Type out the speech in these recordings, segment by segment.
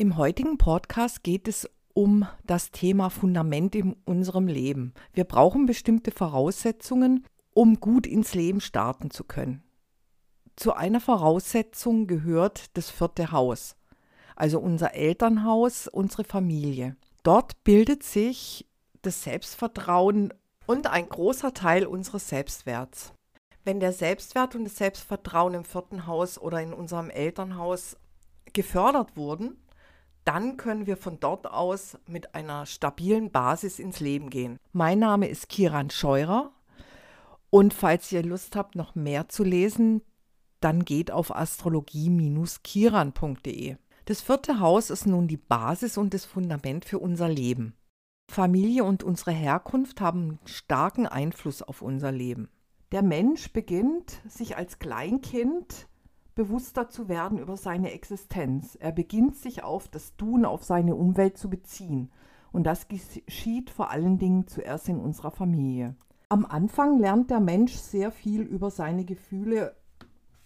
Im heutigen Podcast geht es um das Thema Fundament in unserem Leben. Wir brauchen bestimmte Voraussetzungen, um gut ins Leben starten zu können. Zu einer Voraussetzung gehört das vierte Haus, also unser Elternhaus, unsere Familie. Dort bildet sich das Selbstvertrauen und ein großer Teil unseres Selbstwerts. Wenn der Selbstwert und das Selbstvertrauen im vierten Haus oder in unserem Elternhaus gefördert wurden, dann können wir von dort aus mit einer stabilen Basis ins Leben gehen. Mein Name ist Kiran Scheurer und falls ihr Lust habt, noch mehr zu lesen, dann geht auf astrologie-kiran.de. Das vierte Haus ist nun die Basis und das Fundament für unser Leben. Familie und unsere Herkunft haben starken Einfluss auf unser Leben. Der Mensch beginnt, sich als Kleinkind bewusster zu werden über seine Existenz. Er beginnt sich auf das Tun, auf seine Umwelt zu beziehen. Und das geschieht vor allen Dingen zuerst in unserer Familie. Am Anfang lernt der Mensch sehr viel über seine Gefühle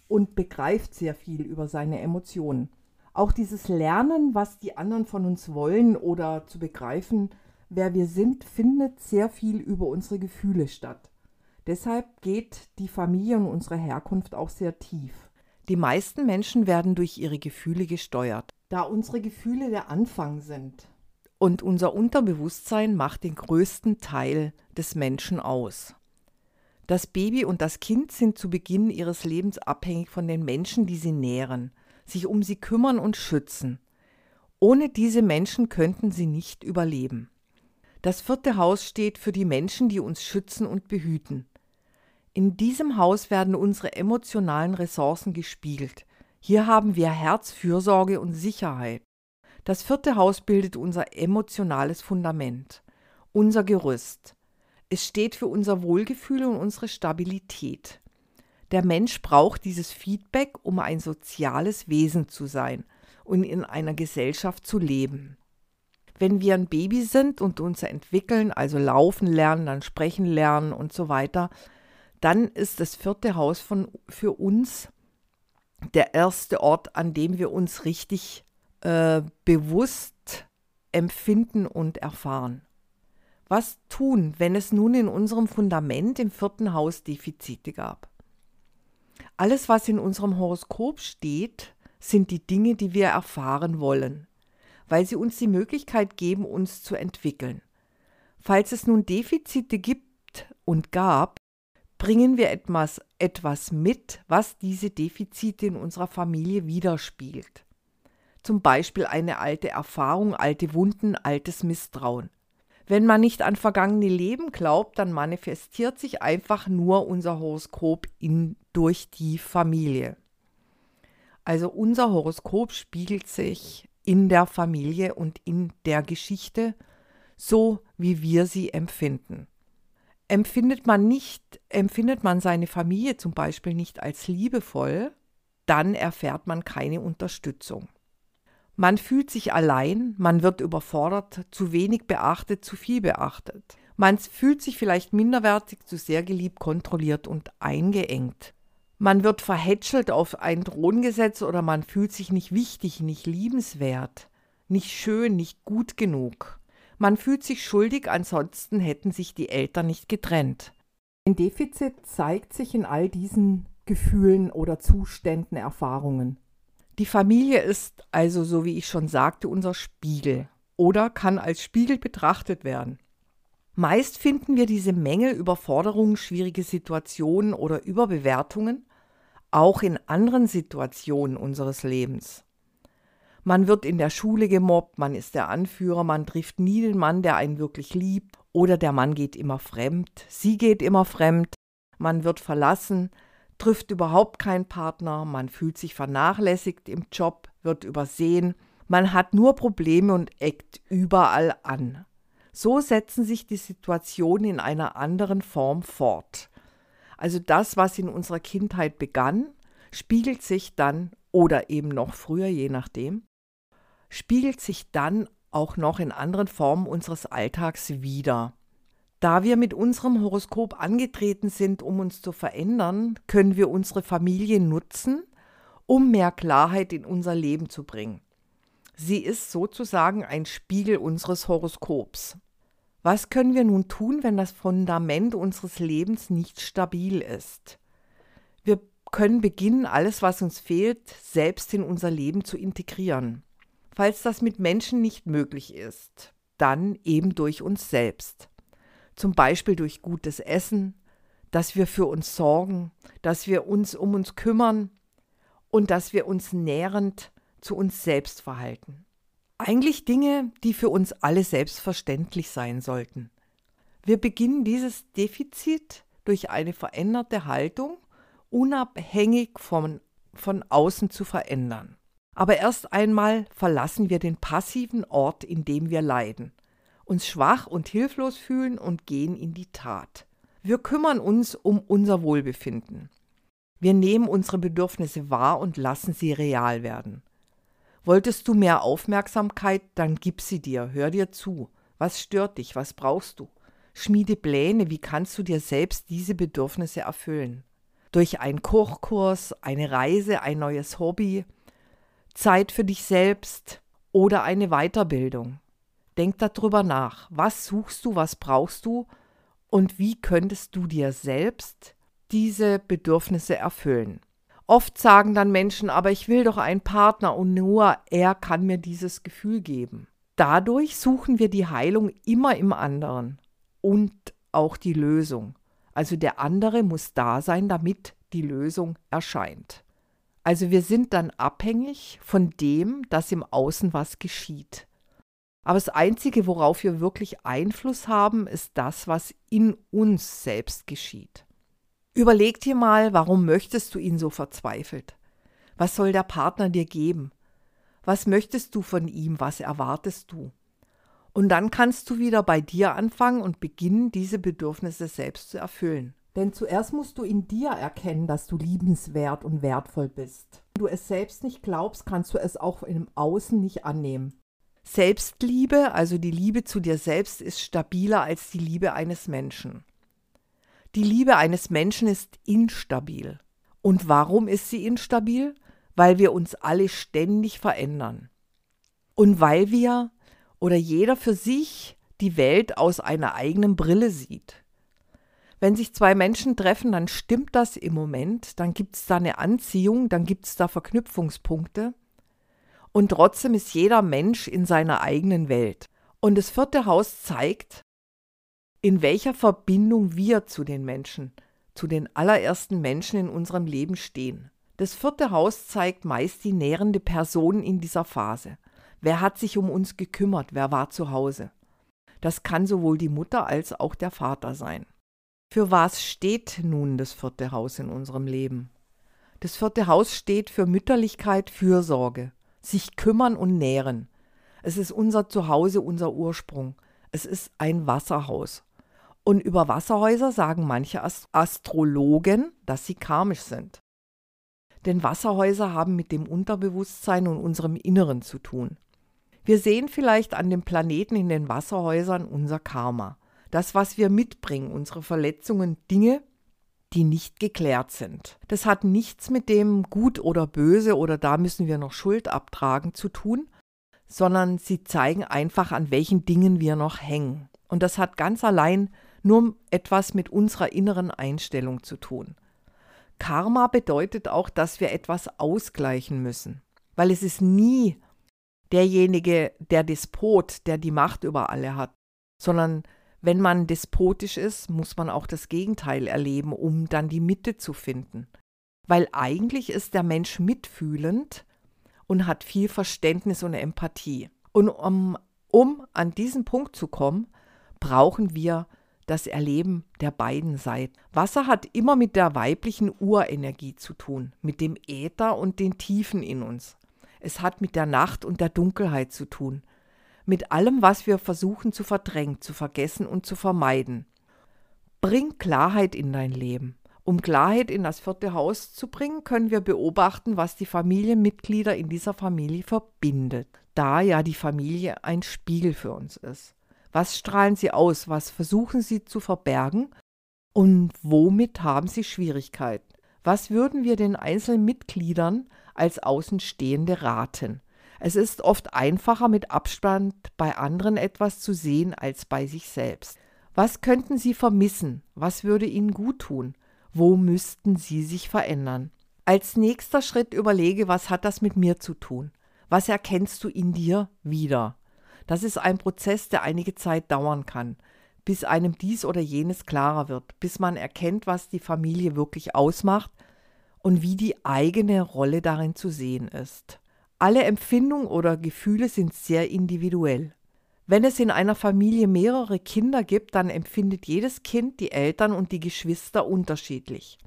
und begreift sehr viel über seine Emotionen. Auch dieses Lernen, was die anderen von uns wollen oder zu begreifen, wer wir sind, findet sehr viel über unsere Gefühle statt. Deshalb geht die Familie und unsere Herkunft auch sehr tief. Die meisten Menschen werden durch ihre Gefühle gesteuert. Da unsere Gefühle der Anfang sind. Und unser Unterbewusstsein macht den größten Teil des Menschen aus. Das Baby und das Kind sind zu Beginn ihres Lebens abhängig von den Menschen, die sie nähren, sich um sie kümmern und schützen. Ohne diese Menschen könnten sie nicht überleben. Das vierte Haus steht für die Menschen, die uns schützen und behüten. In diesem Haus werden unsere emotionalen Ressourcen gespiegelt. Hier haben wir Herzfürsorge und Sicherheit. Das vierte Haus bildet unser emotionales Fundament, unser Gerüst. Es steht für unser Wohlgefühl und unsere Stabilität. Der Mensch braucht dieses Feedback, um ein soziales Wesen zu sein und in einer Gesellschaft zu leben. Wenn wir ein Baby sind und uns entwickeln, also laufen lernen, dann sprechen lernen und so weiter, dann ist das vierte Haus von, für uns der erste Ort, an dem wir uns richtig äh, bewusst empfinden und erfahren. Was tun, wenn es nun in unserem Fundament im vierten Haus Defizite gab? Alles, was in unserem Horoskop steht, sind die Dinge, die wir erfahren wollen, weil sie uns die Möglichkeit geben, uns zu entwickeln. Falls es nun Defizite gibt und gab, bringen wir etwas, etwas mit, was diese Defizite in unserer Familie widerspiegelt. Zum Beispiel eine alte Erfahrung, alte Wunden, altes Misstrauen. Wenn man nicht an vergangene Leben glaubt, dann manifestiert sich einfach nur unser Horoskop in, durch die Familie. Also unser Horoskop spiegelt sich in der Familie und in der Geschichte, so wie wir sie empfinden. Empfindet man nicht, empfindet man seine Familie zum Beispiel nicht als liebevoll, dann erfährt man keine Unterstützung. Man fühlt sich allein, man wird überfordert, zu wenig beachtet, zu viel beachtet. Man fühlt sich vielleicht minderwertig, zu sehr geliebt, kontrolliert und eingeengt. Man wird verhätschelt auf ein Throngesetz oder man fühlt sich nicht wichtig, nicht liebenswert, nicht schön, nicht gut genug. Man fühlt sich schuldig, ansonsten hätten sich die Eltern nicht getrennt. Ein Defizit zeigt sich in all diesen Gefühlen oder Zuständen, Erfahrungen. Die Familie ist also, so wie ich schon sagte, unser Spiegel oder kann als Spiegel betrachtet werden. Meist finden wir diese Mängel, Überforderungen, schwierige Situationen oder Überbewertungen auch in anderen Situationen unseres Lebens. Man wird in der Schule gemobbt, man ist der Anführer, man trifft nie den Mann, der einen wirklich liebt, oder der Mann geht immer fremd, sie geht immer fremd, man wird verlassen, trifft überhaupt keinen Partner, man fühlt sich vernachlässigt im Job, wird übersehen, man hat nur Probleme und eckt überall an. So setzen sich die Situationen in einer anderen Form fort. Also das, was in unserer Kindheit begann, spiegelt sich dann oder eben noch früher, je nachdem, spiegelt sich dann auch noch in anderen Formen unseres Alltags wider. Da wir mit unserem Horoskop angetreten sind, um uns zu verändern, können wir unsere Familie nutzen, um mehr Klarheit in unser Leben zu bringen. Sie ist sozusagen ein Spiegel unseres Horoskops. Was können wir nun tun, wenn das Fundament unseres Lebens nicht stabil ist? Wir können beginnen, alles, was uns fehlt, selbst in unser Leben zu integrieren. Falls das mit Menschen nicht möglich ist, dann eben durch uns selbst. Zum Beispiel durch gutes Essen, dass wir für uns sorgen, dass wir uns um uns kümmern und dass wir uns nährend zu uns selbst verhalten. Eigentlich Dinge, die für uns alle selbstverständlich sein sollten. Wir beginnen dieses Defizit durch eine veränderte Haltung unabhängig von, von außen zu verändern. Aber erst einmal verlassen wir den passiven Ort, in dem wir leiden, uns schwach und hilflos fühlen und gehen in die Tat. Wir kümmern uns um unser Wohlbefinden. Wir nehmen unsere Bedürfnisse wahr und lassen sie real werden. Wolltest du mehr Aufmerksamkeit, dann gib sie dir, hör dir zu. Was stört dich, was brauchst du? Schmiede Pläne, wie kannst du dir selbst diese Bedürfnisse erfüllen? Durch einen Kochkurs, eine Reise, ein neues Hobby, Zeit für dich selbst oder eine Weiterbildung. Denk darüber nach. Was suchst du, was brauchst du und wie könntest du dir selbst diese Bedürfnisse erfüllen? Oft sagen dann Menschen, aber ich will doch einen Partner und nur er kann mir dieses Gefühl geben. Dadurch suchen wir die Heilung immer im anderen und auch die Lösung. Also der andere muss da sein, damit die Lösung erscheint. Also wir sind dann abhängig von dem, dass im Außen was geschieht. Aber das Einzige, worauf wir wirklich Einfluss haben, ist das, was in uns selbst geschieht. Überleg dir mal, warum möchtest du ihn so verzweifelt? Was soll der Partner dir geben? Was möchtest du von ihm? Was erwartest du? Und dann kannst du wieder bei dir anfangen und beginnen, diese Bedürfnisse selbst zu erfüllen. Denn zuerst musst du in dir erkennen, dass du liebenswert und wertvoll bist. Wenn du es selbst nicht glaubst, kannst du es auch im Außen nicht annehmen. Selbstliebe, also die Liebe zu dir selbst, ist stabiler als die Liebe eines Menschen. Die Liebe eines Menschen ist instabil. Und warum ist sie instabil? Weil wir uns alle ständig verändern. Und weil wir oder jeder für sich die Welt aus einer eigenen Brille sieht. Wenn sich zwei Menschen treffen, dann stimmt das im Moment, dann gibt es da eine Anziehung, dann gibt es da Verknüpfungspunkte. Und trotzdem ist jeder Mensch in seiner eigenen Welt. Und das vierte Haus zeigt, in welcher Verbindung wir zu den Menschen, zu den allerersten Menschen in unserem Leben stehen. Das vierte Haus zeigt meist die nährende Person in dieser Phase. Wer hat sich um uns gekümmert? Wer war zu Hause? Das kann sowohl die Mutter als auch der Vater sein. Für was steht nun das vierte Haus in unserem Leben? Das vierte Haus steht für Mütterlichkeit, Fürsorge, sich kümmern und nähren. Es ist unser Zuhause, unser Ursprung. Es ist ein Wasserhaus. Und über Wasserhäuser sagen manche Astrologen, dass sie karmisch sind. Denn Wasserhäuser haben mit dem Unterbewusstsein und unserem Inneren zu tun. Wir sehen vielleicht an dem Planeten in den Wasserhäusern unser Karma. Das, was wir mitbringen, unsere Verletzungen, Dinge, die nicht geklärt sind. Das hat nichts mit dem gut oder böse oder da müssen wir noch Schuld abtragen zu tun, sondern sie zeigen einfach, an welchen Dingen wir noch hängen. Und das hat ganz allein nur etwas mit unserer inneren Einstellung zu tun. Karma bedeutet auch, dass wir etwas ausgleichen müssen, weil es ist nie derjenige, der Despot, der die Macht über alle hat, sondern wenn man despotisch ist, muss man auch das Gegenteil erleben, um dann die Mitte zu finden. Weil eigentlich ist der Mensch mitfühlend und hat viel Verständnis und Empathie. Und um, um an diesen Punkt zu kommen, brauchen wir das Erleben der beiden Seiten. Wasser hat immer mit der weiblichen Urenergie zu tun, mit dem Äther und den Tiefen in uns. Es hat mit der Nacht und der Dunkelheit zu tun, mit allem, was wir versuchen zu verdrängen, zu vergessen und zu vermeiden. Bring Klarheit in dein Leben. Um Klarheit in das vierte Haus zu bringen, können wir beobachten, was die Familienmitglieder in dieser Familie verbindet, da ja die Familie ein Spiegel für uns ist. Was strahlen sie aus? Was versuchen sie zu verbergen? Und womit haben sie Schwierigkeiten? Was würden wir den einzelnen Mitgliedern als Außenstehende raten? Es ist oft einfacher, mit Abstand bei anderen etwas zu sehen als bei sich selbst. Was könnten Sie vermissen? Was würde Ihnen gut tun? Wo müssten Sie sich verändern? Als nächster Schritt überlege, was hat das mit mir zu tun? Was erkennst du in dir wieder? Das ist ein Prozess, der einige Zeit dauern kann, bis einem dies oder jenes klarer wird, bis man erkennt, was die Familie wirklich ausmacht und wie die eigene Rolle darin zu sehen ist. Alle Empfindungen oder Gefühle sind sehr individuell. Wenn es in einer Familie mehrere Kinder gibt, dann empfindet jedes Kind die Eltern und die Geschwister unterschiedlich.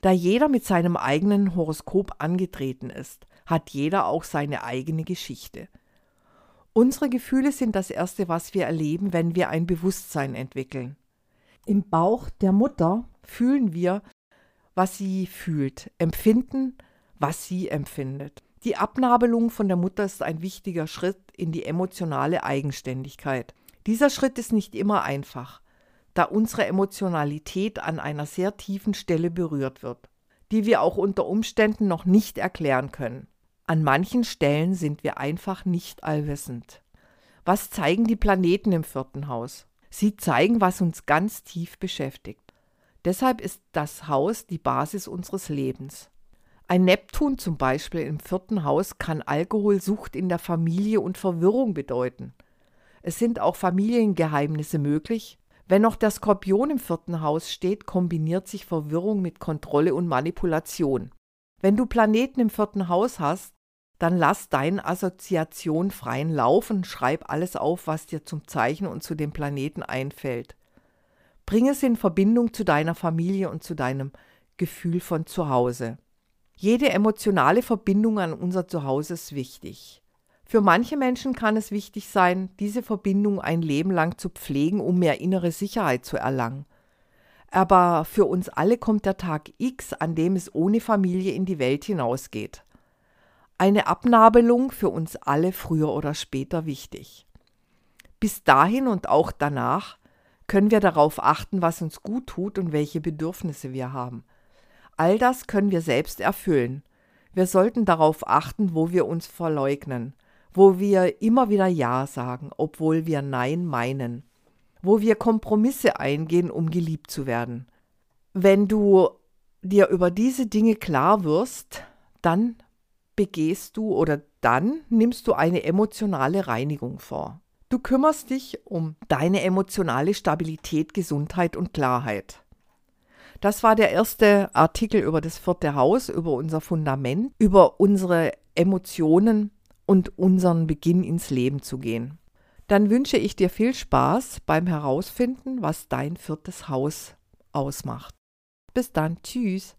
Da jeder mit seinem eigenen Horoskop angetreten ist, hat jeder auch seine eigene Geschichte. Unsere Gefühle sind das Erste, was wir erleben, wenn wir ein Bewusstsein entwickeln. Im Bauch der Mutter fühlen wir, was sie fühlt, empfinden, was sie empfindet. Die Abnabelung von der Mutter ist ein wichtiger Schritt in die emotionale Eigenständigkeit. Dieser Schritt ist nicht immer einfach, da unsere Emotionalität an einer sehr tiefen Stelle berührt wird, die wir auch unter Umständen noch nicht erklären können. An manchen Stellen sind wir einfach nicht allwissend. Was zeigen die Planeten im vierten Haus? Sie zeigen, was uns ganz tief beschäftigt. Deshalb ist das Haus die Basis unseres Lebens. Ein Neptun zum Beispiel im vierten Haus kann Alkoholsucht in der Familie und Verwirrung bedeuten. Es sind auch Familiengeheimnisse möglich. Wenn noch der Skorpion im vierten Haus steht, kombiniert sich Verwirrung mit Kontrolle und Manipulation. Wenn du Planeten im vierten Haus hast, dann lass deine Assoziation freien Lauf und schreib alles auf, was dir zum Zeichen und zu dem Planeten einfällt. Bring es in Verbindung zu deiner Familie und zu deinem Gefühl von Zuhause. Jede emotionale Verbindung an unser Zuhause ist wichtig. Für manche Menschen kann es wichtig sein, diese Verbindung ein Leben lang zu pflegen, um mehr innere Sicherheit zu erlangen. Aber für uns alle kommt der Tag X, an dem es ohne Familie in die Welt hinausgeht. Eine Abnabelung für uns alle früher oder später wichtig. Bis dahin und auch danach können wir darauf achten, was uns gut tut und welche Bedürfnisse wir haben. All das können wir selbst erfüllen. Wir sollten darauf achten, wo wir uns verleugnen, wo wir immer wieder Ja sagen, obwohl wir Nein meinen, wo wir Kompromisse eingehen, um geliebt zu werden. Wenn du dir über diese Dinge klar wirst, dann begehst du oder dann nimmst du eine emotionale Reinigung vor. Du kümmerst dich um deine emotionale Stabilität, Gesundheit und Klarheit. Das war der erste Artikel über das vierte Haus, über unser Fundament, über unsere Emotionen und unseren Beginn ins Leben zu gehen. Dann wünsche ich dir viel Spaß beim Herausfinden, was dein viertes Haus ausmacht. Bis dann, tschüss.